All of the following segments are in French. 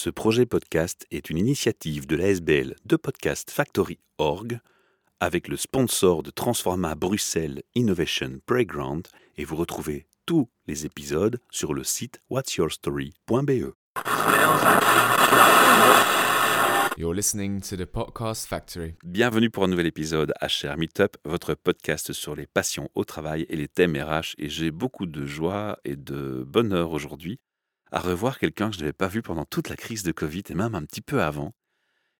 Ce projet podcast est une initiative de l'ASBL de Podcast Factory Org avec le sponsor de Transforma Bruxelles Innovation Playground et vous retrouvez tous les épisodes sur le site whatsyourstory.be. You're listening to the Podcast Factory. Bienvenue pour un nouvel épisode HR Meetup, votre podcast sur les passions au travail et les thèmes RH. Et j'ai beaucoup de joie et de bonheur aujourd'hui à revoir quelqu'un que je n'avais pas vu pendant toute la crise de Covid et même un petit peu avant,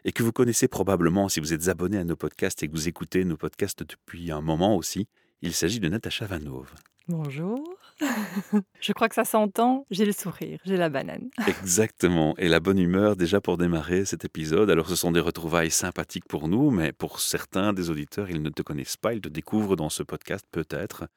et que vous connaissez probablement si vous êtes abonné à nos podcasts et que vous écoutez nos podcasts depuis un moment aussi. Il s'agit de Natacha Vanove. Bonjour. Je crois que ça s'entend. J'ai le sourire, j'ai la banane. Exactement. Et la bonne humeur déjà pour démarrer cet épisode. Alors ce sont des retrouvailles sympathiques pour nous, mais pour certains des auditeurs, ils ne te connaissent pas, ils te découvrent dans ce podcast peut-être.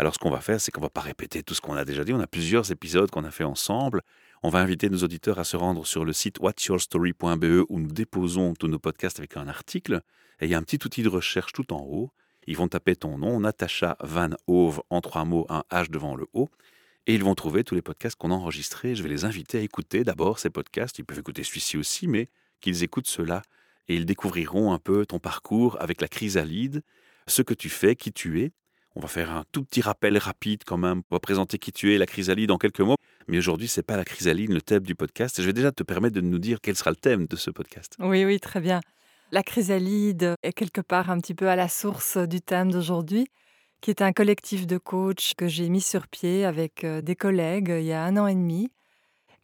Alors ce qu'on va faire, c'est qu'on va pas répéter tout ce qu'on a déjà dit. On a plusieurs épisodes qu'on a fait ensemble. On va inviter nos auditeurs à se rendre sur le site whatsyourstory.be où nous déposons tous nos podcasts avec un article. Et il y a un petit outil de recherche tout en haut. Ils vont taper ton nom, Natacha Van Hove, en trois mots, un H devant le O. Et ils vont trouver tous les podcasts qu'on a enregistrés. Je vais les inviter à écouter d'abord ces podcasts. Ils peuvent écouter celui-ci aussi, mais qu'ils écoutent cela. Et ils découvriront un peu ton parcours avec la chrysalide, ce que tu fais, qui tu es. On va faire un tout petit rappel rapide quand même. On va présenter qui tu es, la chrysalide en quelques mots. Mais aujourd'hui, c'est pas la chrysalide, le thème du podcast. Je vais déjà te permettre de nous dire quel sera le thème de ce podcast. Oui, oui, très bien. La chrysalide est quelque part un petit peu à la source du thème d'aujourd'hui, qui est un collectif de coachs que j'ai mis sur pied avec euh, des collègues il y a un an et demi.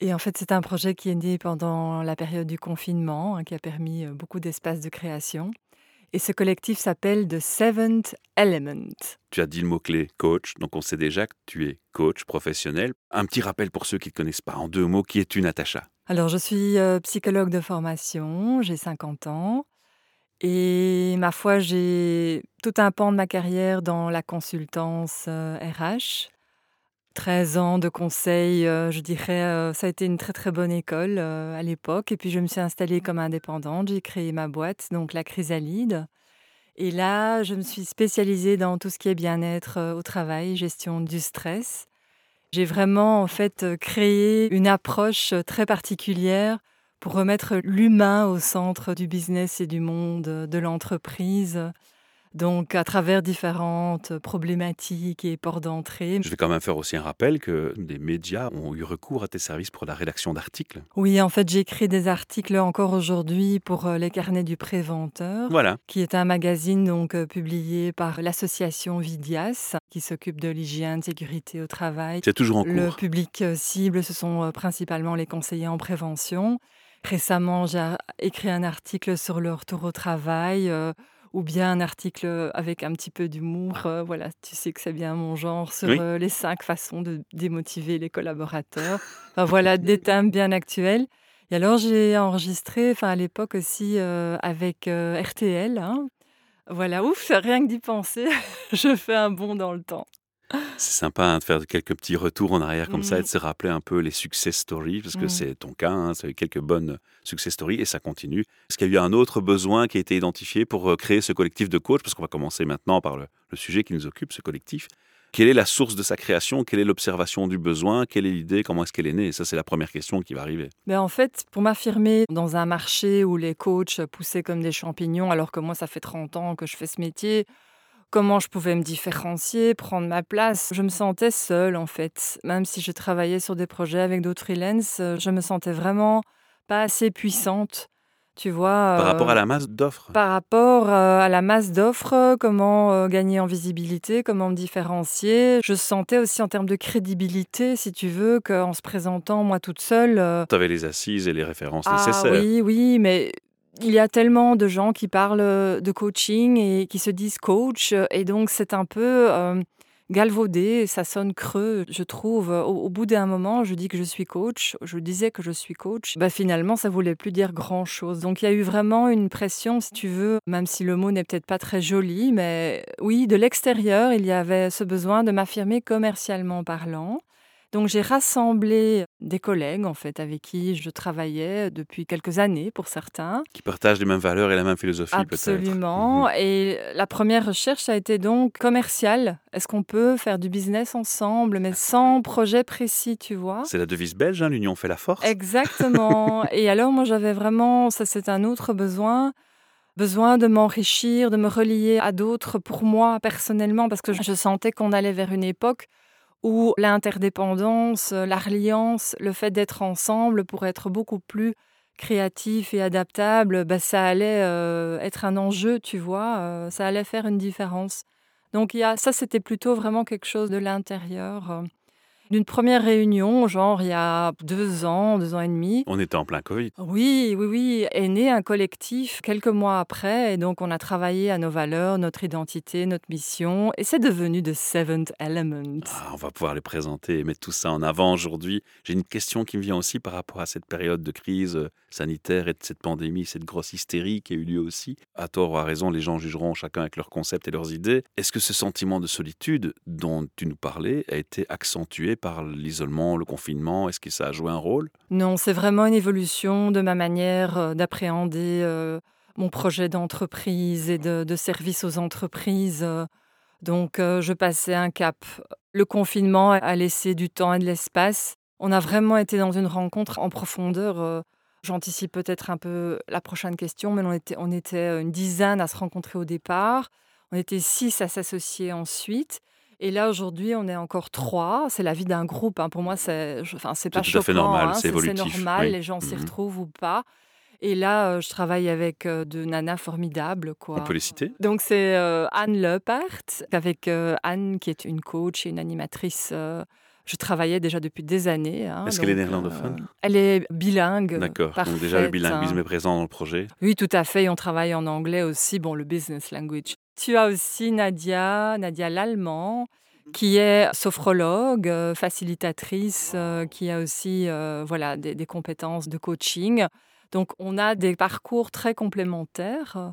Et en fait, c'est un projet qui est né pendant la période du confinement, hein, qui a permis euh, beaucoup d'espace de création. Et ce collectif s'appelle The Seventh Element. Tu as dit le mot-clé coach, donc on sait déjà que tu es coach professionnel. Un petit rappel pour ceux qui ne connaissent pas, en deux mots, qui es-tu Natacha? Alors je suis euh, psychologue de formation, j'ai 50 ans. Et ma foi, j'ai tout un pan de ma carrière dans la consultance RH. Euh, 13 ans de conseil, euh, je dirais, euh, ça a été une très très bonne école euh, à l'époque. Et puis je me suis installée comme indépendante, j'ai créé ma boîte, donc la Chrysalide. Et là, je me suis spécialisée dans tout ce qui est bien-être au travail, gestion du stress. J'ai vraiment en fait créé une approche très particulière pour remettre l'humain au centre du business et du monde de l'entreprise donc à travers différentes problématiques et ports d'entrée. Je vais quand même faire aussi un rappel que des médias ont eu recours à tes services pour la rédaction d'articles. Oui, en fait, j'écris des articles encore aujourd'hui pour euh, les carnets du préventeur, voilà. qui est un magazine donc euh, publié par l'association Vidias, qui s'occupe de l'hygiène, sécurité au travail. C'est toujours en cours. Le public euh, cible, ce sont principalement les conseillers en prévention. Récemment, j'ai écrit un article sur le retour au travail ou bien un article avec un petit peu d'humour. Euh, voilà, tu sais que c'est bien mon genre sur euh, les cinq façons de démotiver les collaborateurs. voilà, des thèmes bien actuels. Et alors j'ai enregistré, enfin à l'époque aussi euh, avec RTL. Hein. Voilà, ouf, rien que d'y penser, je fais un bond dans le temps. C'est sympa hein, de faire quelques petits retours en arrière comme ça et de mmh. se rappeler un peu les success stories, parce que mmh. c'est ton cas, hein, c'est quelques bonnes success stories et ça continue. Est-ce qu'il y a eu un autre besoin qui a été identifié pour euh, créer ce collectif de coachs? Parce qu'on va commencer maintenant par le, sujet qui nous occupe, ce collectif. Quelle est la source de sa création? Quelle est l'observation du besoin? Quelle est l'idée? Comment est-ce qu'elle est née? Et ça, c'est la première question qui va arriver. Ben, en fait, pour m'affirmer dans un marché où les coachs poussaient comme des champignons, alors que moi, ça fait 30 ans que je fais ce métier, comment je pouvais me différencier, prendre ma place. Je me sentais seule en fait. Même si je travaillais sur des projets avec d'autres freelances, euh, je me sentais vraiment pas assez puissante. Tu vois, par rapport à euh, la masse d'offres Par rapport euh, à la masse d'offres, comment gagner en visibilité, comment me différencier. Je sentais aussi en termes de crédibilité, si tu veux, qu'en se présentant moi toute seule. tu avais les assises et les références ah, nécessaires. Oui, oui, mais il y a tellement de gens qui parlent euh, de coaching et qui se disent coach, euh, et donc c'est un peu euh, galvaudé, ça sonne creux, je trouve. Au, bout d'un moment, je dis que je suis coach, je disais que je suis coach, bah finalement, ça voulait plus dire grand-chose. Donc il y a eu vraiment une pression, si tu veux, même si le mot n'est peut-être pas très joli, mais oui, de l'extérieur, il y avait ce besoin de m'affirmer commercialement parlant Donc j'ai rassemblé des collègues en fait avec qui je travaillais depuis quelques années pour certains. Qui partagent les mêmes valeurs et la même philosophie peut-être. Absolument. Mhm. Et la première recherche a été donc commerciale. Est-ce qu'on peut faire du business ensemble, mais sans projet précis, tu vois? C'est la devise belge, hein, l'union fait la force. Exactement. et alors moi j'avais vraiment, ça c'est un autre besoin, besoin de m'enrichir, de me relier à d'autres pour moi personnellement, parce que je sentais qu'on allait vers une époque où l'interdépendance, la reliance, le fait d'être ensemble pour être beaucoup plus créatif et adaptable, bah, ça allait euh, être un enjeu, tu vois, euh, ça allait faire une différence. Donc ça, c'était plutôt vraiment quelque chose de l'intérieur. D'une première réunion, genre il y a deux ans, deux ans et demi, On était en plein Covid. oui, oui, oui, est né un collectif quelques mois après, et donc on a travaillé à nos valeurs, notre identité, notre mission, et c'est devenu The Seventh Element. Ah, on va pouvoir les présenter et mettre tout ça en avant aujourd'hui. J'ai une question qui me vient aussi par rapport à cette période de crise euh, sanitaire et de cette pandémie, cette grosse hystérie qui a eu lieu aussi. À tort ou à raison, les gens jugeront chacun avec leurs concepts et leurs idées. Est-ce que ce sentiment de solitude dont tu nous parlais a été accentué par l'isolement, le confinement? Est-ce que ça a joué un rôle? Non, c'est vraiment une évolution de ma manière euh, d'appréhender euh, mon projet d'entreprise et de, service aux entreprises. euh. Donc, je passais un cap. Le confinement a laissé du temps et de l'espace. On a vraiment été dans une rencontre en profondeur. Euh. J'anticipe peut-être un peu la prochaine question, mais on était, on était une dizaine à se rencontrer au départ. On était six à s'associer ensuite. Et là, aujourd'hui, on est encore trois. C'est la vie d'un groupe. hein. Pour moi, c'est enfin, c'est pas tout à fait choquant, normal, hein. c'est évolutif, normal. oui. Les gens s'y Mhm. retrouvent ou pas. Et là, euh, je travaille avec euh, de nanas formidables. Quoi. On peut les citer? Donc, c'est euh, Anne Lepart, avec euh, Anne, qui est une coach et une animatrice. Je travaillais déjà depuis des années. hein, Est-ce qu'elle est néerlandophone euh, Elle est bilingue. D'accord. Donc déjà le bilinguisme hein. est présent dans le projet. Oui, tout à fait. et On travaille en anglais aussi, bon, le business language. Tu as aussi Nadia, Nadia Lallemand, qui est sophrologue, euh, facilitatrice, euh, qui a aussi euh, voilà, des, des compétences de coaching. Donc, on a des parcours très complémentaires,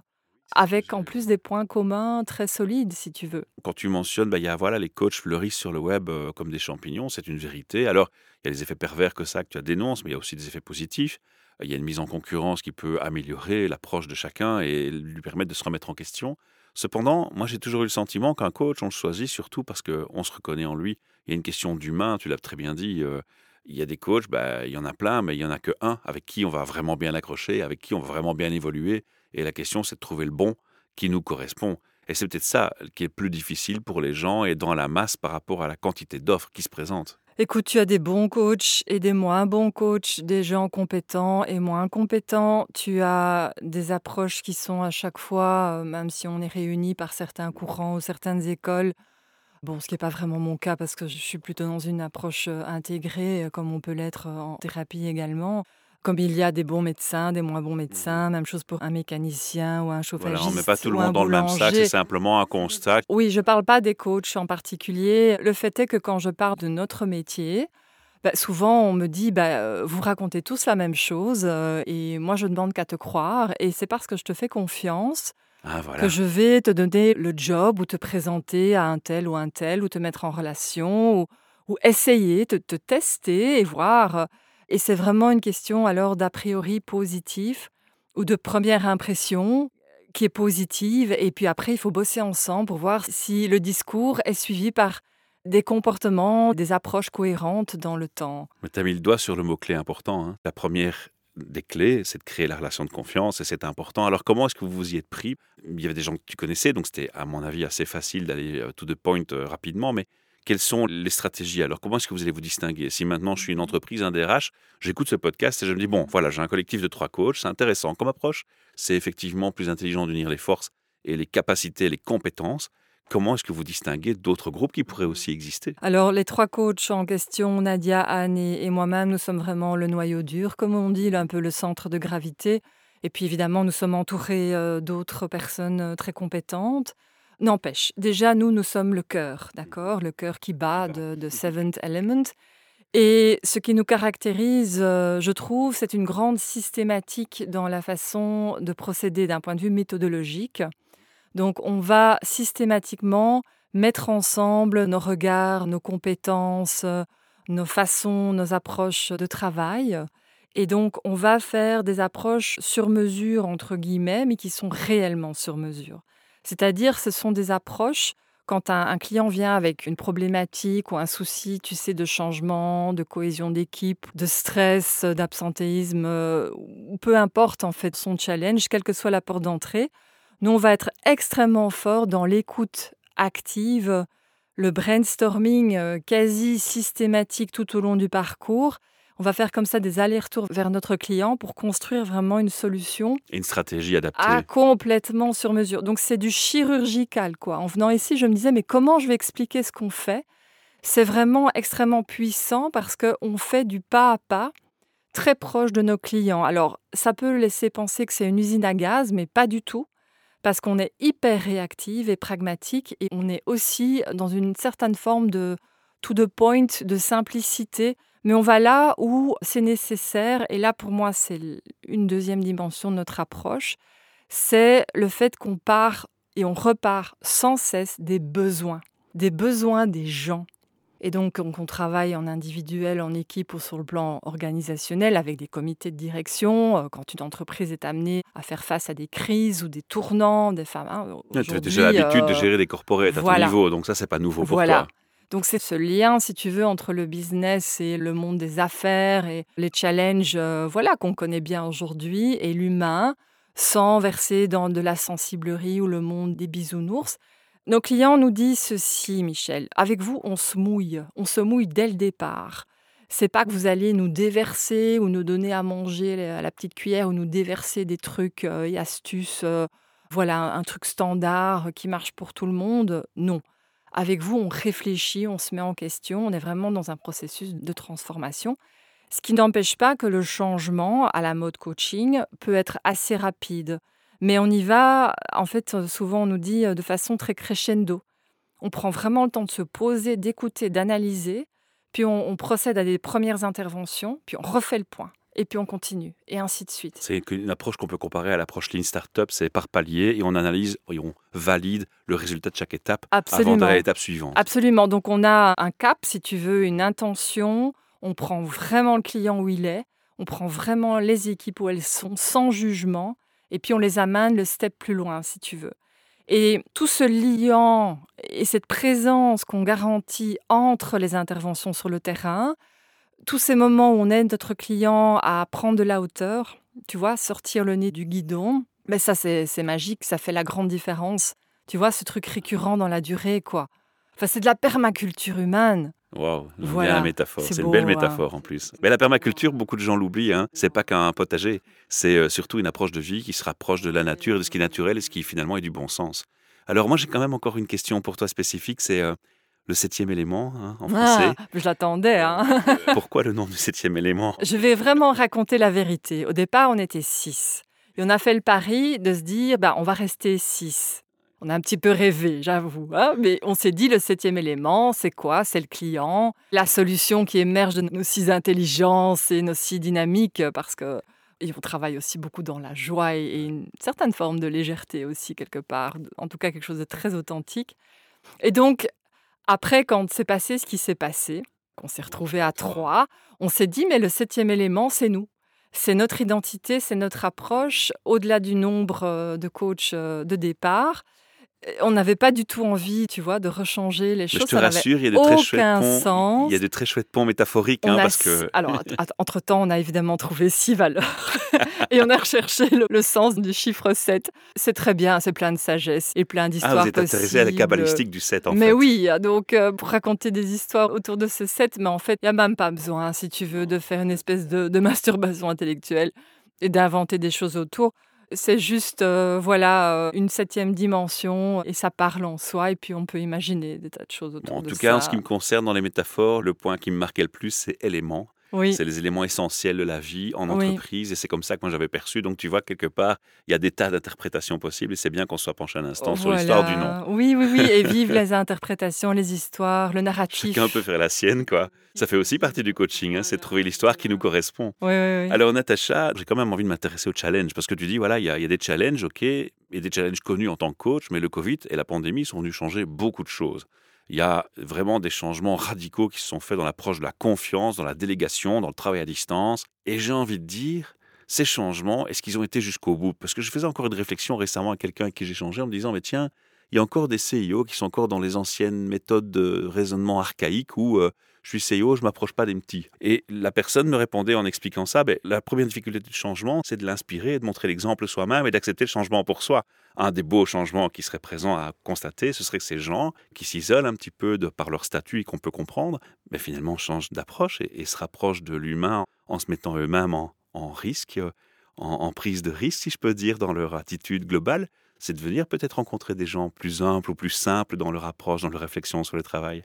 avec en plus des points communs très solides, si tu veux. Quand tu mentionnes, bah, y a, voilà, les coachs fleurissent sur le web euh, comme des champignons, c'est une vérité. Alors, il y a les effets pervers que ça que tu dénonces, mais il y a aussi des effets positifs. Il y a une mise en concurrence qui peut améliorer l'approche de chacun et lui permettre de se remettre en question. Cependant, moi j'ai toujours eu le sentiment qu'un coach, on le choisit surtout parce qu'on se reconnaît en lui. Il y a une question d'humain, tu l'as très bien dit. euh, il y a des coachs, bah, il y en a plein, mais il y en a que un avec qui on va vraiment bien accrocher, avec qui on va vraiment bien évoluer. Et la question, c'est de trouver le bon qui nous correspond. Et c'est peut-être ça qui est plus difficile pour les gens et dans la masse par rapport à la quantité d'offres qui se présentent. Écoute, tu as des bons coachs et des moins bons coachs, des gens compétents et moins compétents. Tu as des approches qui sont à chaque fois, euh, même si on est réunis par certains courants ou certaines écoles. Bon, ce qui n'est pas vraiment mon cas parce que je suis plutôt dans une approche euh, intégrée, euh, comme on peut l'être euh, en thérapie également. Comme il y a des bons médecins, des moins bons médecins, même chose pour un mécanicien ou un chauffagiste. Voilà, on ne met pas tout le monde dans le même sac, c'est simplement un constat. Oui, je ne parle pas des coachs en particulier. Le fait est que quand je parle de notre métier, bah, souvent on me dit bah, euh, vous racontez tous la même chose euh, et moi je ne demande qu'à te croire et c'est parce que je te fais confiance Ah voilà. que je vais te donner le job ou te présenter à un tel ou un tel ou te mettre en relation ou, ou essayer, te, te tester et voir. Et c'est vraiment une question alors d'a priori positif ou de première impression qui est positive. Et puis après, il faut bosser ensemble pour voir si le discours est suivi par des comportements, des approches cohérentes dans le temps. Mais tu as mis le doigt sur le mot-clé important. hein. La première des clés, c'est de créer la relation de confiance et c'est important. Alors, comment est-ce que vous vous y êtes pris? Il y avait des gens que tu connaissais, donc c'était, à mon avis, assez facile d'aller to the point euh, rapidement. Mais quelles sont les stratégies? Alors, comment est-ce que vous allez vous distinguer? Si maintenant je suis une entreprise, un DRH, j'écoute ce podcast et je me dis, bon, voilà, j'ai un collectif de trois coachs, c'est intéressant comme approche. C'est effectivement plus intelligent d'unir les forces et les capacités, les compétences. Comment est-ce que vous distinguez d'autres groupes qui pourraient aussi exister? Alors, les trois coachs en question, Nadia, Anne et, moi-même, nous sommes vraiment le noyau dur, comme on dit, un peu le centre de gravité. Et puis, évidemment, nous sommes entourés euh, d'autres personnes euh, très compétentes. N'empêche, déjà, nous, nous sommes le cœur, d'accord Le cœur qui bat de, de Seventh Element. Et ce qui nous caractérise, euh, je trouve, c'est une grande systématique dans la façon de procéder d'un point de vue méthodologique. Donc, on va systématiquement mettre ensemble nos regards, nos compétences, euh, nos façons, nos approches de travail. Et donc, on va faire des approches sur mesure, entre guillemets, mais qui sont réellement sur mesure. C'est-à-dire, ce sont des approches, quand un, client vient avec une problématique ou un souci, tu sais, de changement, de cohésion d'équipe, de stress, d'absentéisme, euh, peu importe en fait son challenge, quelle que soit la porte d'entrée, nous, on va être extrêmement fort dans l'écoute active, le brainstorming euh, quasi systématique tout au long du parcours. On va faire comme ça des allers-retours vers notre client pour construire vraiment une solution Et une stratégie adaptée. ah, complètement sur mesure. Donc c'est du chirurgical quoi. En venant ici, je me disais mais comment je vais expliquer ce qu'on fait? C'est vraiment extrêmement puissant parce qu'on fait du pas à pas très proche de nos clients. Alors ça peut laisser penser que c'est une usine à gaz, mais pas du tout parce qu'on est hyper réactive et pragmatique et on est aussi dans une certaine forme de to the point, de simplicité, mais on va là où c'est nécessaire. Et là, pour moi, c'est une deuxième dimension de notre approche, c'est le fait qu'on part et on repart sans cesse des besoins, des besoins des gens. Et donc, on, travaille en individuel, en équipe ou sur le plan organisationnel avec des comités de direction. euh, Quand une entreprise est amenée à faire face à des crises ou des tournants, des femmes. hein, tu as déjà l'habitude de euh, gérer des corporates à voilà. ton niveau, donc ça, c'est pas nouveau pour Voilà. toi. Donc c'est ce lien, si tu veux, entre le business et le monde des affaires et les challenges, euh, voilà, qu'on connaît bien aujourd'hui, et l'humain, sans verser dans de la sensiblerie ou le monde des bisounours. Nos clients nous disent ceci, Michel. Avec vous, on se mouille. On se mouille dès le départ. C'est pas que vous allez nous déverser ou nous donner à manger à la petite cuillère ou nous déverser des trucs euh, et astuces. euh, voilà, un, un truc standard qui marche pour tout le monde. Non. Avec vous, on réfléchit, on se met en question, on est vraiment dans un processus de transformation. Ce qui n'empêche pas que le changement à la mode coaching peut être assez rapide. Mais on y va, en fait, euh, souvent on nous dit euh, de façon très crescendo. On prend vraiment le temps de se poser, d'écouter, d'analyser, puis on, on procède à des premières interventions, puis on refait le point, et puis on continue, et ainsi de suite. C'est une approche qu'on peut comparer à l'approche Lean Startup, c'est par palier et on analyse et on valide le résultat de chaque étape avant d'aller à l'étape suivante. Absolument. Donc on a un cap, si tu veux, une intention. On prend vraiment le client où il est. On prend vraiment les équipes où elles sont, sans jugement. Et puis on les amène le step plus loin, si tu veux. Et tout ce liant et cette présence qu'on garantit entre les interventions sur le terrain, tous ces moments où on aide notre client à prendre de la hauteur, tu vois, sortir le nez du guidon, mais ça c'est magique, ça fait la grande différence. Tu vois, ce truc récurrent dans la durée, quoi. Enfin, c'est de la permaculture humaine. Waouh, Voilà, la métaphore. c'est une belle hein. métaphore en plus. Mais la permaculture, beaucoup de gens l'oublient. Hein. C'est pas qu'un potager. C'est euh, surtout une approche de vie qui se rapproche de la nature, de ce qui est naturel et ce qui finalement est du bon sens. Alors moi, j'ai quand même encore une question pour toi spécifique. C'est euh, le septième élément hein, en français. Ah, je l'attendais, hein. Pourquoi le nom du septième élément? Je vais vraiment raconter la vérité. Au départ, on était six. Et on a fait le pari de se dire, bah, on va rester six. On a un petit peu rêvé, j'avoue. hein, mais on s'est dit, le septième élément, c'est quoi? C'est le client, la solution qui émerge de nos six intelligences et nos six dynamiques, parce que et on travaille aussi beaucoup dans la joie et une certaine forme de légèreté aussi, quelque part. En tout cas, quelque chose de très authentique. Et donc, après, quand c'est passé ce qui s'est passé, qu'on s'est retrouvés à trois, on s'est dit, mais le septième élément, c'est nous. C'est notre identité, c'est notre approche, au-delà du nombre euh, de coachs euh, de départ. On n'avait pas du tout envie, tu vois, de rechanger les Mais choses. je te ça rassure, il y a de très chouettes ponts. Il y a de très chouettes ponts métaphoriques, hein, a parce que Alors, att- entre-temps, on a évidemment trouvé six valeurs et on a recherché le, le sens du chiffre 7. C'est très bien, c'est plein de sagesse et plein ah, d'histoires vous êtes intéressé à la possibles. cabalistique du 7 en mais fait. oui, donc euh, pour raconter des histoires autour de ce 7, mais en fait, il n'y a même pas besoin, si tu veux, de faire une espèce de, de masturbation intellectuelle et d'inventer des choses autour. C'est juste, euh, voilà, euh, une septième dimension et ça parle en soi et puis on peut imaginer des tas de choses autour En de tout ça. cas, en ce qui me concerne, dans les métaphores, le point qui me marquait le plus, c'est éléments. Oui, C'est les éléments essentiels de la vie en Oui. entreprise et c'est comme ça que moi j'avais perçu. Donc tu vois, quelque part, il y a des tas d'interprétations possibles et c'est bien qu'on soit penché un instant sur l'histoire du nom. Oui, oui, oui, et vive les interprétations, les histoires, le narratif. Chacun peut faire la sienne, quoi. Ça fait aussi partie du coaching, hein, c'est de trouver l'histoire qui nous correspond. Oui, oui, oui. Alors Natacha, j'ai quand même envie de m'intéresser au challenge parce que tu dis, voilà, il y, a il y a des challenges, ok, et des challenges connus en tant que coach, mais le Covid et la pandémie sont venus changer beaucoup de choses. Il y a vraiment des changements radicaux qui se sont faits dans l'approche de la confiance, dans la délégation, dans le travail à distance. Et j'ai envie de dire, ces changements, est-ce qu'ils ont été jusqu'au bout? Parce que je faisais encore une réflexion récemment à quelqu'un avec qui j'ai changé en me disant, mais tiens, il y a encore des CIO qui sont encore dans les anciennes méthodes de raisonnement archaïques où euh, je suis CEO, je m'approche pas des petits. Et la personne me répondait en expliquant ça, ben, la première difficulté du changement, c'est de l'inspirer, de montrer l'exemple soi-même et d'accepter le changement pour soi. Un des beaux changements qui serait présent à constater, ce serait que ces gens qui s'isolent un petit peu de par leur statut et qu'on peut comprendre, ben, finalement changent d'approche et, se rapprochent de l'humain en se mettant eux-mêmes en, risque, en, en prise de risque, si je peux dire, dans leur attitude globale c'est de venir peut-être rencontrer des gens plus simples ou plus simples dans leur approche, dans leur réflexion sur le travail.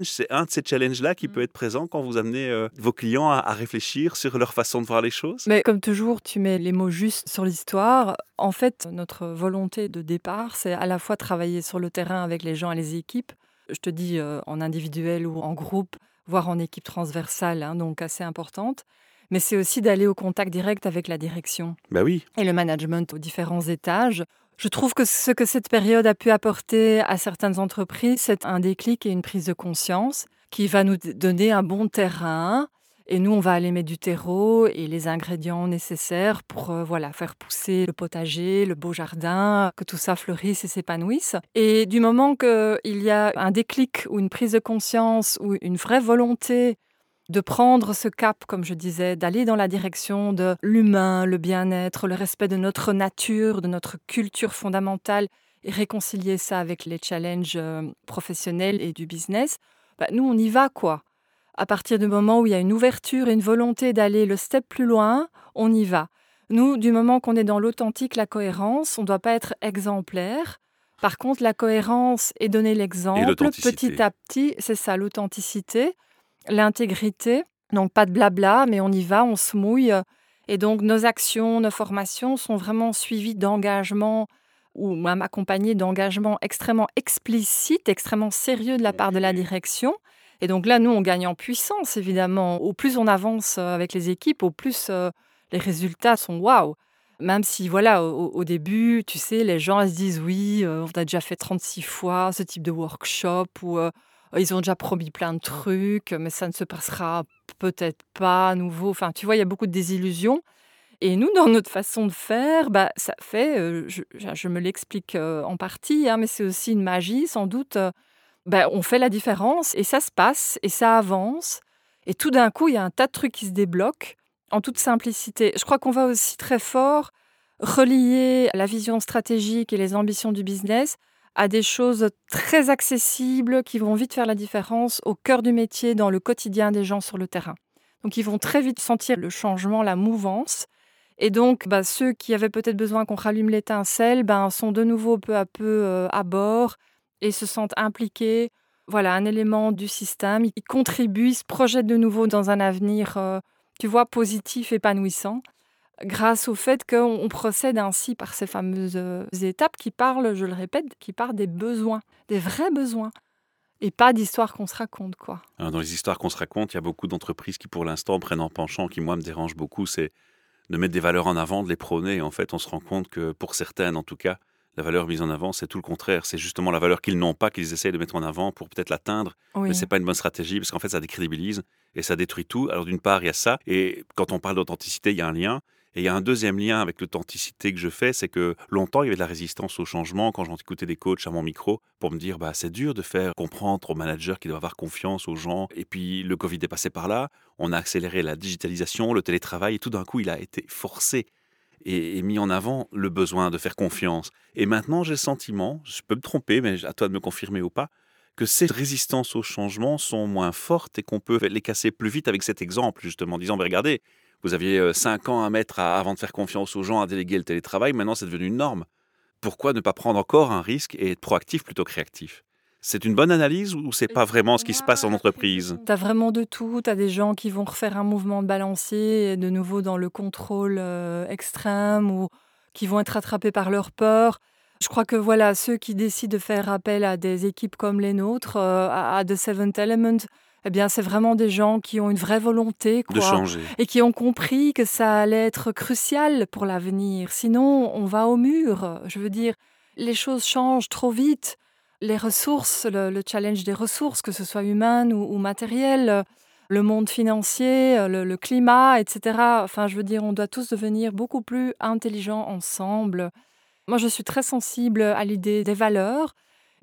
C'est un de ces challenges-là qui peut mmh. être présent quand vous amenez euh, vos clients à, réfléchir sur leur façon de voir les choses? Mais comme toujours, tu mets les mots justes sur l'histoire. En fait, notre volonté de départ, c'est à la fois travailler sur le terrain avec les gens et les équipes. Je te dis euh, en individuel ou en groupe, voire en équipe transversale, hein, donc assez importante. Mais c'est aussi d'aller au contact direct avec la direction. Bah oui. Et le management aux différents étages je trouve que ce que cette période a pu apporter à certaines entreprises, c'est un déclic et une prise de conscience qui va nous donner un bon terrain. Et nous, on va aller mettre du terreau et les ingrédients nécessaires pour euh, voilà, faire pousser le potager, le beau jardin, que tout ça fleurisse et s'épanouisse. Et du moment qu'il y a un déclic ou une prise de conscience ou une vraie volonté de prendre ce cap, comme je disais, d'aller dans la direction de l'humain, le bien-être, le respect de notre nature, de notre culture fondamentale, et réconcilier ça avec les challenges euh, professionnels et du business, bah, nous, on y va, quoi. À partir du moment où il y a une ouverture et une volonté d'aller le step plus loin, on y va. Nous, du moment qu'on est dans l'authentique, la cohérence, on ne doit pas être exemplaire. Par contre, la cohérence et donner l'exemple, petit à petit, c'est ça, l'authenticité l'intégrité. Donc pas de blabla, mais on y va, on se mouille. Et donc nos actions, nos formations sont vraiment suivies d'engagements ou même accompagnées d'engagements extrêmement explicites, extrêmement sérieux de la part de la direction. Et donc là, nous, on gagne en puissance, évidemment. Au plus on avance euh, avec les équipes, au plus euh, les résultats sont waouh. Même si, voilà, au, début, tu sais, les gens se disent oui, euh, on a déjà fait 36 fois ce type de workshop ou euh, ils ont déjà promis plein de trucs, mais ça ne se passera peut-être pas à nouveau. Enfin, tu vois, il y a beaucoup de désillusions. Et nous, dans notre façon de faire, bah, ça fait, euh, je, me l'explique euh, en partie, hein, mais c'est aussi une magie, sans doute. Bah, on fait la différence et ça se passe et ça avance. Et tout d'un coup, il y a un tas de trucs qui se débloquent en toute simplicité. Je crois qu'on va aussi très fort relier la vision stratégique et les ambitions du business à des choses très accessibles qui vont vite faire la différence au cœur du métier, dans le quotidien des gens sur le terrain. Donc ils vont très vite sentir le changement, la mouvance. Et donc, bah, ceux qui avaient peut-être besoin qu'on rallume l'étincelle ben, sont de nouveau peu à peu euh, à bord et se sentent impliqués. Voilà, un élément du système. Ils contribuent, ils se projettent de nouveau dans un avenir, euh, tu vois, positif, épanouissant grâce au fait qu'on procède ainsi par ces fameuses euh, étapes qui parlent, je le répète, qui parlent des besoins, des vrais besoins. Et pas d'histoires qu'on se raconte, quoi. dans les histoires qu'on se raconte, il y a beaucoup d'entreprises qui, pour l'instant, prennent en penchant, qui, moi, me dérangent beaucoup, c'est de mettre des valeurs en avant, de les prôner. Et en fait, on se rend compte que, pour certaines, en tout cas, la valeur mise en avant, c'est tout le contraire. C'est justement la valeur qu'ils n'ont pas qu'ils essayent de mettre en avant pour peut-être l'atteindre. Mais Mais c'est pas une bonne stratégie parce qu'en fait, ça décrédibilise et ça détruit tout. Alors d'une part, il y a ça. Et quand on parle d'authenticité, il y a un lien. Et il y a un deuxième lien avec l'authenticité que je fais, c'est que longtemps, il y avait de la résistance au changement quand j'écoutais des coachs à mon micro pour me dire, bah, c'est dur de faire comprendre aux managers qu'ils doivent avoir confiance aux gens. Et puis, le Covid est passé par là, on a accéléré la digitalisation, le télétravail, et tout d'un coup, il a été forcé et, mis en avant le besoin de faire confiance. Et maintenant, j'ai le sentiment, je peux me tromper, mais à toi de me confirmer ou pas, que ces résistances au changement sont moins fortes et qu'on peut les casser plus vite avec cet exemple, justement, en disant, bah, regardez, vous aviez 5 ans à mettre avant de faire confiance aux gens à déléguer le télétravail. Maintenant, c'est devenu une norme. Pourquoi ne pas prendre encore un risque et être proactif plutôt que réactif? C'est une bonne analyse ou c'est pas vraiment ce qui se passe en entreprise? Tu as vraiment de tout. Tu as des gens qui vont refaire un mouvement de balancier, de nouveau dans le contrôle extrême ou qui vont être attrapés par leur peur. Je crois que voilà, ceux qui décident de faire appel à des équipes comme les nôtres, à The Seventh Element, eh bien, c'est vraiment des gens qui ont une vraie volonté de changer et qui ont compris que ça allait être crucial pour l'avenir. Sinon, on va au mur. Je veux dire, les choses changent trop vite. les ressources, le, le challenge des ressources, que ce soit humaines ou, ou matérielles, le monde financier, le, le climat, etc. Enfin, je veux dire, on doit tous devenir beaucoup plus intelligents ensemble. Moi, je suis très sensible à l'idée des valeurs.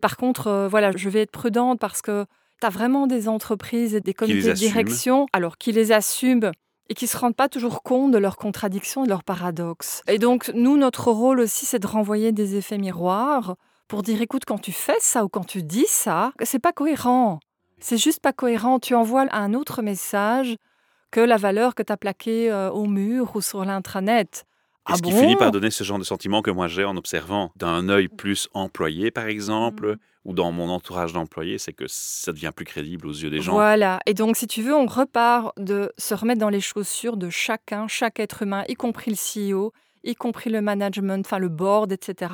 Par contre, euh, voilà, je vais être prudente parce que tu as vraiment des entreprises et des comités de direction, alors qui les assument et qui se rendent pas toujours compte de leurs contradictions, de leurs paradoxes. Et donc, nous, notre rôle aussi, c'est de renvoyer des effets miroirs pour dire, écoute, quand tu fais ça ou quand tu dis ça, c'est pas cohérent. C'est juste pas cohérent. Tu envoies un autre message que la valeur que tu as plaquée euh, au mur ou sur l'intranet. Et Ah ce qui bon finit par donner ce genre de sentiment que moi j'ai en observant d'un œil plus employé, par exemple, Mhm. ou dans mon entourage d'employés, c'est que ça devient plus crédible aux yeux des gens? Voilà. Et donc, si tu veux, on repart de se remettre dans les chaussures de chacun, chaque être humain, y compris le CEO, y compris le management, enfin le board, etc.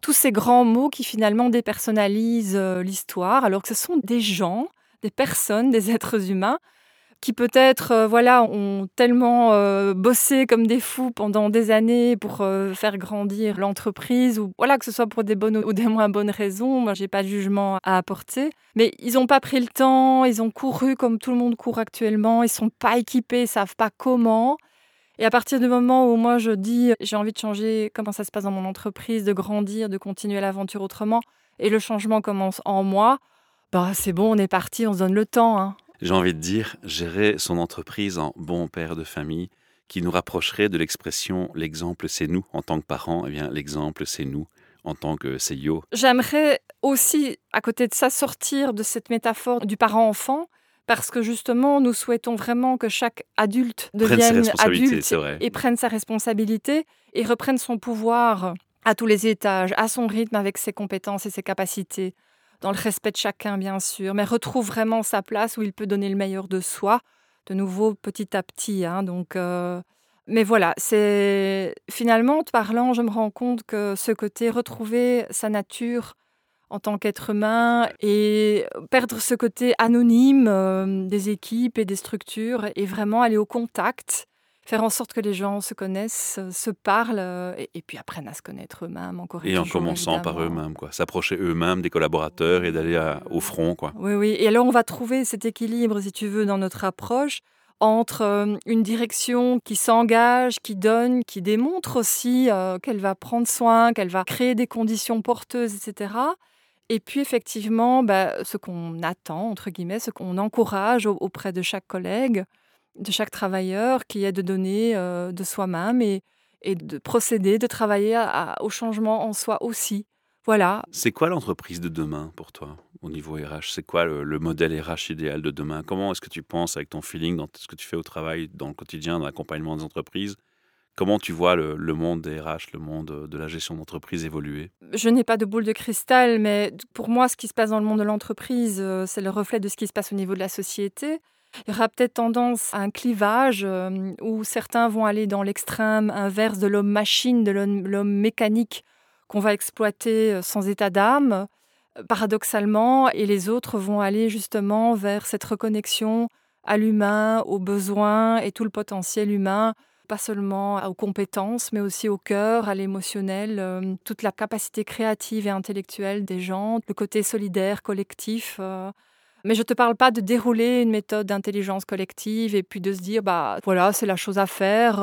Tous ces grands mots qui finalement dépersonnalisent euh, l'histoire, alors que ce sont des gens, des personnes, des êtres humains qui peut-être euh, voilà ont tellement euh, bossé comme des fous pendant des années pour euh, faire grandir l'entreprise ou voilà que ce soit pour des bonnes ou des moins bonnes raisons moi j'ai pas de jugement à apporter mais ils n'ont pas pris le temps ils ont couru comme tout le monde court actuellement ils sont pas équipés ils savent pas comment et à partir du moment où moi je dis j'ai envie de changer comment ça se passe dans mon entreprise de grandir de continuer l'aventure autrement et le changement commence en moi bah c'est bon on est parti on se donne le temps hein. J'ai envie de dire, gérer son entreprise en bon père de famille, qui nous rapprocherait de l'expression l'exemple c'est nous en tant que parents, eh bien l'exemple c'est nous en tant que CEO. J'aimerais aussi, à côté de ça, sortir de cette métaphore du parent-enfant, parce que justement, nous souhaitons vraiment que chaque adulte devienne adulte et prenne sa responsabilité et reprenne son pouvoir à tous les étages, à son rythme, avec ses compétences et ses capacités, dans le respect de chacun, bien sûr, mais retrouve vraiment sa place où il peut donner le meilleur de soi, de nouveau petit à petit. hein, donc, euh, Mais voilà, c'est finalement, en te parlant, je me rends compte que ce côté retrouver sa nature en tant qu'être humain et perdre ce côté anonyme euh, des équipes et des structures et vraiment aller au contact, faire en sorte que les gens se connaissent, euh, se parlent euh, et, et puis apprennent à se connaître eux-mêmes encore Et en toujours, commençant par eux-mêmes, quoi. S'approcher eux-mêmes des collaborateurs et d'aller au front, quoi. Oui, oui. Et alors, on va trouver cet équilibre, si tu veux, dans notre approche entre euh, une direction qui s'engage, qui donne, qui démontre aussi euh, qu'elle va prendre soin, qu'elle va créer des conditions porteuses, etc. Et puis, effectivement, bah, ce qu'on attend, entre guillemets, ce qu'on encourage au- auprès de chaque collègue, de chaque travailleur, qui est de donner euh, de soi-même et, et de procéder, de travailler à- à- au changement en soi aussi. Voilà, C'est quoi l'entreprise de demain pour toi au niveau RH C'est quoi le, le modèle RH idéal de demain? Comment est-ce que tu penses avec ton feeling dans ce que tu fais au travail, dans le quotidien, dans l'accompagnement des entreprises? Comment tu vois le, le monde des RH, le monde euh, de la gestion d'entreprise évoluer? Je n'ai pas de boule de cristal, mais pour moi, ce qui se passe dans le monde de l'entreprise, euh, c'est le reflet de ce qui se passe au niveau de la société. Il y aura peut-être tendance à un clivage euh, où certains vont aller dans l'extrême inverse de l'homme-machine, de l'homme l'homme mécanique qu'on va exploiter euh, sans état d'âme, euh, paradoxalement, et les autres vont aller justement vers cette reconnexion à l'humain, aux besoins et tout le potentiel humain pas seulement aux compétences, mais aussi au cœur, à l'émotionnel, toute la capacité créative et intellectuelle des gens, le côté solidaire, collectif. Mais je ne te parle pas de dérouler une méthode d'intelligence collective et puis de se dire, bah voilà, c'est la chose à faire.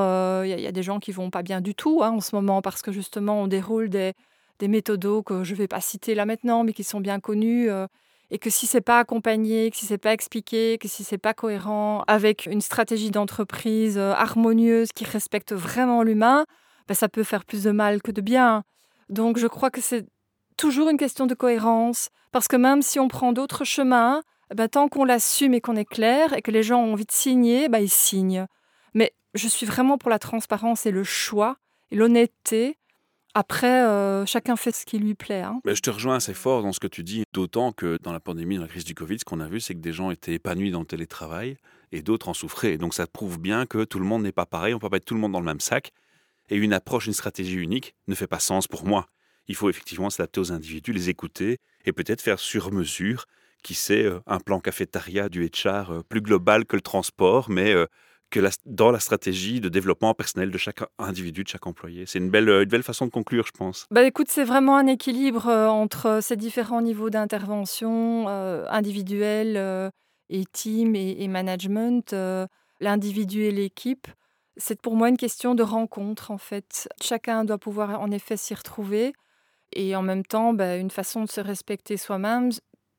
Il y, a- y a des gens qui vont pas bien du tout hein, en ce moment parce que justement, on déroule des, des méthodos que je ne vais pas citer là maintenant, mais qui sont bien connus. euh, et que si c'est pas accompagné, que si c'est pas expliqué, que si c'est pas cohérent avec une stratégie d'entreprise euh, harmonieuse qui respecte vraiment l'humain, ben, ça peut faire plus de mal que de bien. Donc je crois que c'est toujours une question de cohérence, parce que même si on prend d'autres chemins, eh ben, tant qu'on l'assume et qu'on est clair et que les gens ont envie de signer, ben, ils signent. Mais je suis vraiment pour la transparence et le choix et l'honnêteté. Après, euh, chacun fait ce qui lui plaît. hein. Mais Je te rejoins assez fort dans ce que tu dis, d'autant que dans la pandémie, dans la crise du Covid, ce qu'on a vu, c'est que des gens étaient épanouis dans le télétravail et d'autres en souffraient. Donc ça prouve bien que tout le monde n'est pas pareil, on ne peut pas mettre tout le monde dans le même sac. Et une approche, une stratégie unique ne fait pas sens pour moi. Il faut effectivement s'adapter aux individus, les écouter et peut-être faire sur mesure, qui sait, euh, un plan cafétéria du HR euh, plus global que le transport, mais euh, que dans la stratégie de développement personnel de chaque individu, de chaque employé. C'est une belle, une belle façon de conclure, je pense. Bah écoute, c'est vraiment un équilibre entre ces différents niveaux d'intervention euh, individuelle et team et, management, l'individu et l'équipe. C'est pour moi une question de rencontre en fait. Chacun doit pouvoir en effet s'y retrouver et en même temps, bah, une façon de se respecter soi-même,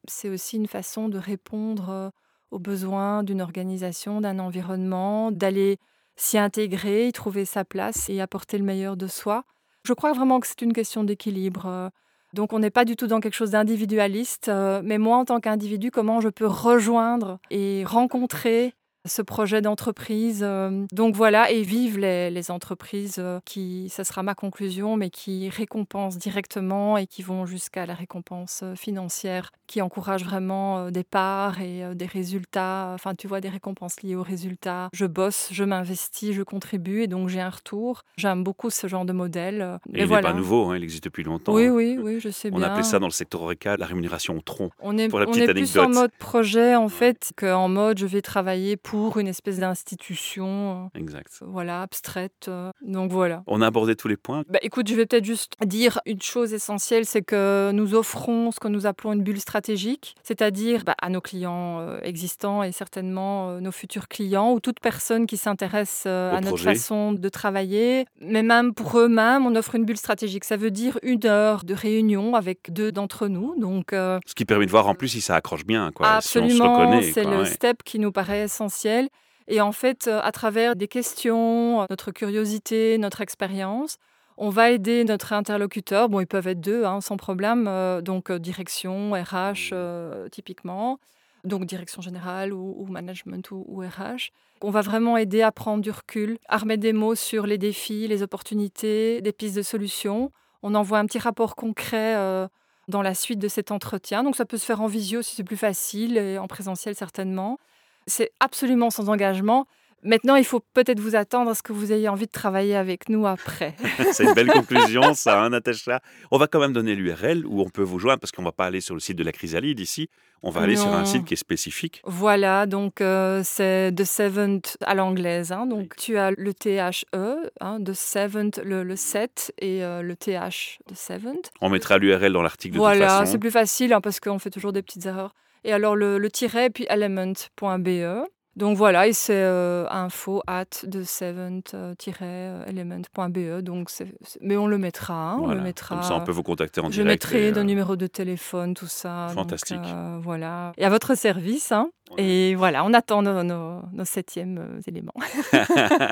c'est aussi une façon de répondre aux besoins d'une organisation, d'un environnement, d'aller s'y intégrer, y trouver sa place et apporter le meilleur de soi. Je crois vraiment que c'est une question d'équilibre. Donc on n'est pas du tout dans quelque chose d'individualiste, mais moi en tant qu'individu, comment je peux rejoindre et rencontrer ce projet d'entreprise. euh. Donc voilà, et vivre les, les entreprises euh, qui, ça sera ma conclusion, mais qui récompensent directement et qui vont jusqu'à la récompense euh, financière, qui encouragent vraiment des parts et des résultats. Enfin, tu vois, des récompenses liées aux résultats. Je bosse, je m'investis, je contribue et donc j'ai un retour. J'aime beaucoup ce genre de modèle. Et il voilà. n'est pas nouveau, hein, il existe depuis longtemps. Oui, hein. oui, oui, je sais On bien. appelait ça dans le secteur ORECA la rémunération au tronc. On est, Pour la on plus en mode projet, en fait, qu'en mode je vais travailler pour une espèce d'institution, Exact. euh, voilà, abstraite. euh. Donc voilà. On a abordé tous les points. Bah, écoute, je vais peut-être juste dire une chose essentielle, c'est que nous offrons ce que nous appelons une bulle stratégique, c'est-à-dire bah, à nos clients euh, existants et certainement nos futurs clients ou toute personne qui s'intéresse à notre façon de travailler, mais même pour eux-mêmes, on offre une bulle stratégique. Ça veut dire une heure de réunion avec deux d'entre nous. Donc euh, Ce qui permet de voir en plus si ça accroche bien. Quoi, si Absolument, reconnaît. c'est le ouais. step qui nous paraît essentiel. Et en fait, euh, à travers des questions, euh, notre curiosité, notre expérience, on va aider notre interlocuteur. Bon, ils peuvent être deux, hein, sans problème. euh, donc, direction, RH, euh, typiquement. Donc, direction générale ou, ou management ou, ou RH. On va vraiment aider à prendre du recul, à remettre des mots sur les défis, les opportunités, des pistes de solutions. On envoie un petit rapport concret euh, dans la suite de cet entretien. Donc ça peut se faire en visio si c'est plus facile et en présentiel certainement. C'est absolument sans engagement. Maintenant, il faut peut-être vous attendre à ce que vous ayez envie de travailler avec nous après. c'est une belle conclusion, ça, hein, Natacha. On va quand même donner l'URL où on peut vous joindre parce qu'on ne va pas aller sur le site de la Chrysalide ici. On va aller sur un site qui est spécifique. voilà, donc euh, c'est The Seventh à l'anglaise. hein. donc tu as le THE, hein, The Seventh, le, le 7 et euh, le TH, The Seventh. On mettra l'URL dans l'article de toute Voilà, façon. c'est plus facile hein, parce qu'on fait toujours des petites erreurs. Et alors le, tiret, puis element.be. Donc voilà, et c'est euh, info at the seventh-element.be. Donc c'est, c'est- mais on le mettra, hein, on le mettra. Comme ça, on peut vous contacter en je direct. mettrai et, nos euh, numéros de téléphone, tout ça. donc, Fantastique. euh, voilà. Et à votre service. hein. Ouais. Et voilà, on attend nos, nos, nos septièmes euh, éléments.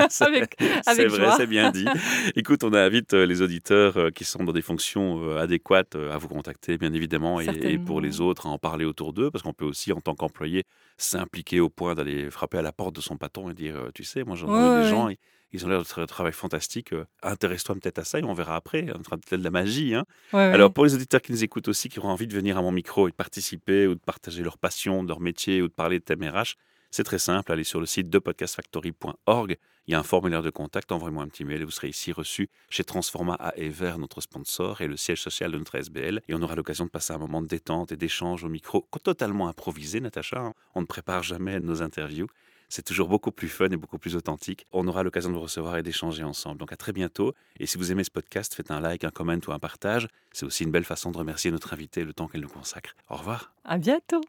C'est- Avec- c'est vrai, c'est bien dit. Écoute, on invite euh, les auditeurs euh, qui sont dans des fonctions euh, adéquates euh, à vous contacter, bien évidemment, et, et pour les autres, à en parler autour d'eux, parce qu'on peut aussi, en tant qu'employé, s'impliquer au point d'aller frapper à la porte de son patron et dire, tu sais, moi, j'en Ouais, ai des ouais. gens, ils, ils ont l'air de faire un travail fantastique, euh, intéresse-toi peut-être à ça, et on verra après, on fera peut-être de la magie. Hein. Ouais. Alors, pour les auditeurs qui nous écoutent aussi, qui auront envie de venir à mon micro et de participer, ou de partager leur passion, leur métier, ou de parler de thème RH, c'est très simple, allez sur le site de podcastfactory.org, il y a un formulaire de contact, envoyez-moi un petit mail et vous serez ici reçu chez Transforma à Ever, notre sponsor, et le siège social de notre SBL. Et on aura l'occasion de passer un moment de détente et d'échange au micro totalement improvisé, Natacha. hein. On ne prépare jamais nos interviews. C'est toujours beaucoup plus fun et beaucoup plus authentique. On aura l'occasion de vous recevoir et d'échanger ensemble. Donc à très bientôt. Et si vous aimez ce podcast, faites un like, un comment ou un partage. C'est aussi une belle façon de remercier notre invité le temps qu'elle nous consacre. Au revoir. À bientôt.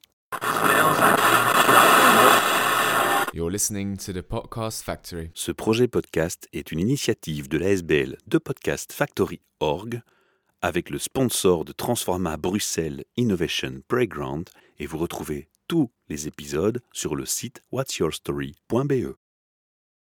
You're listening to the Podcast Factory. Ce projet podcast est une initiative de l'ASBL de Podcast Factory Org avec le sponsor de Transforma Bruxelles Innovation Playground et vous retrouvez tous les épisodes sur le site whatsyourstory.be.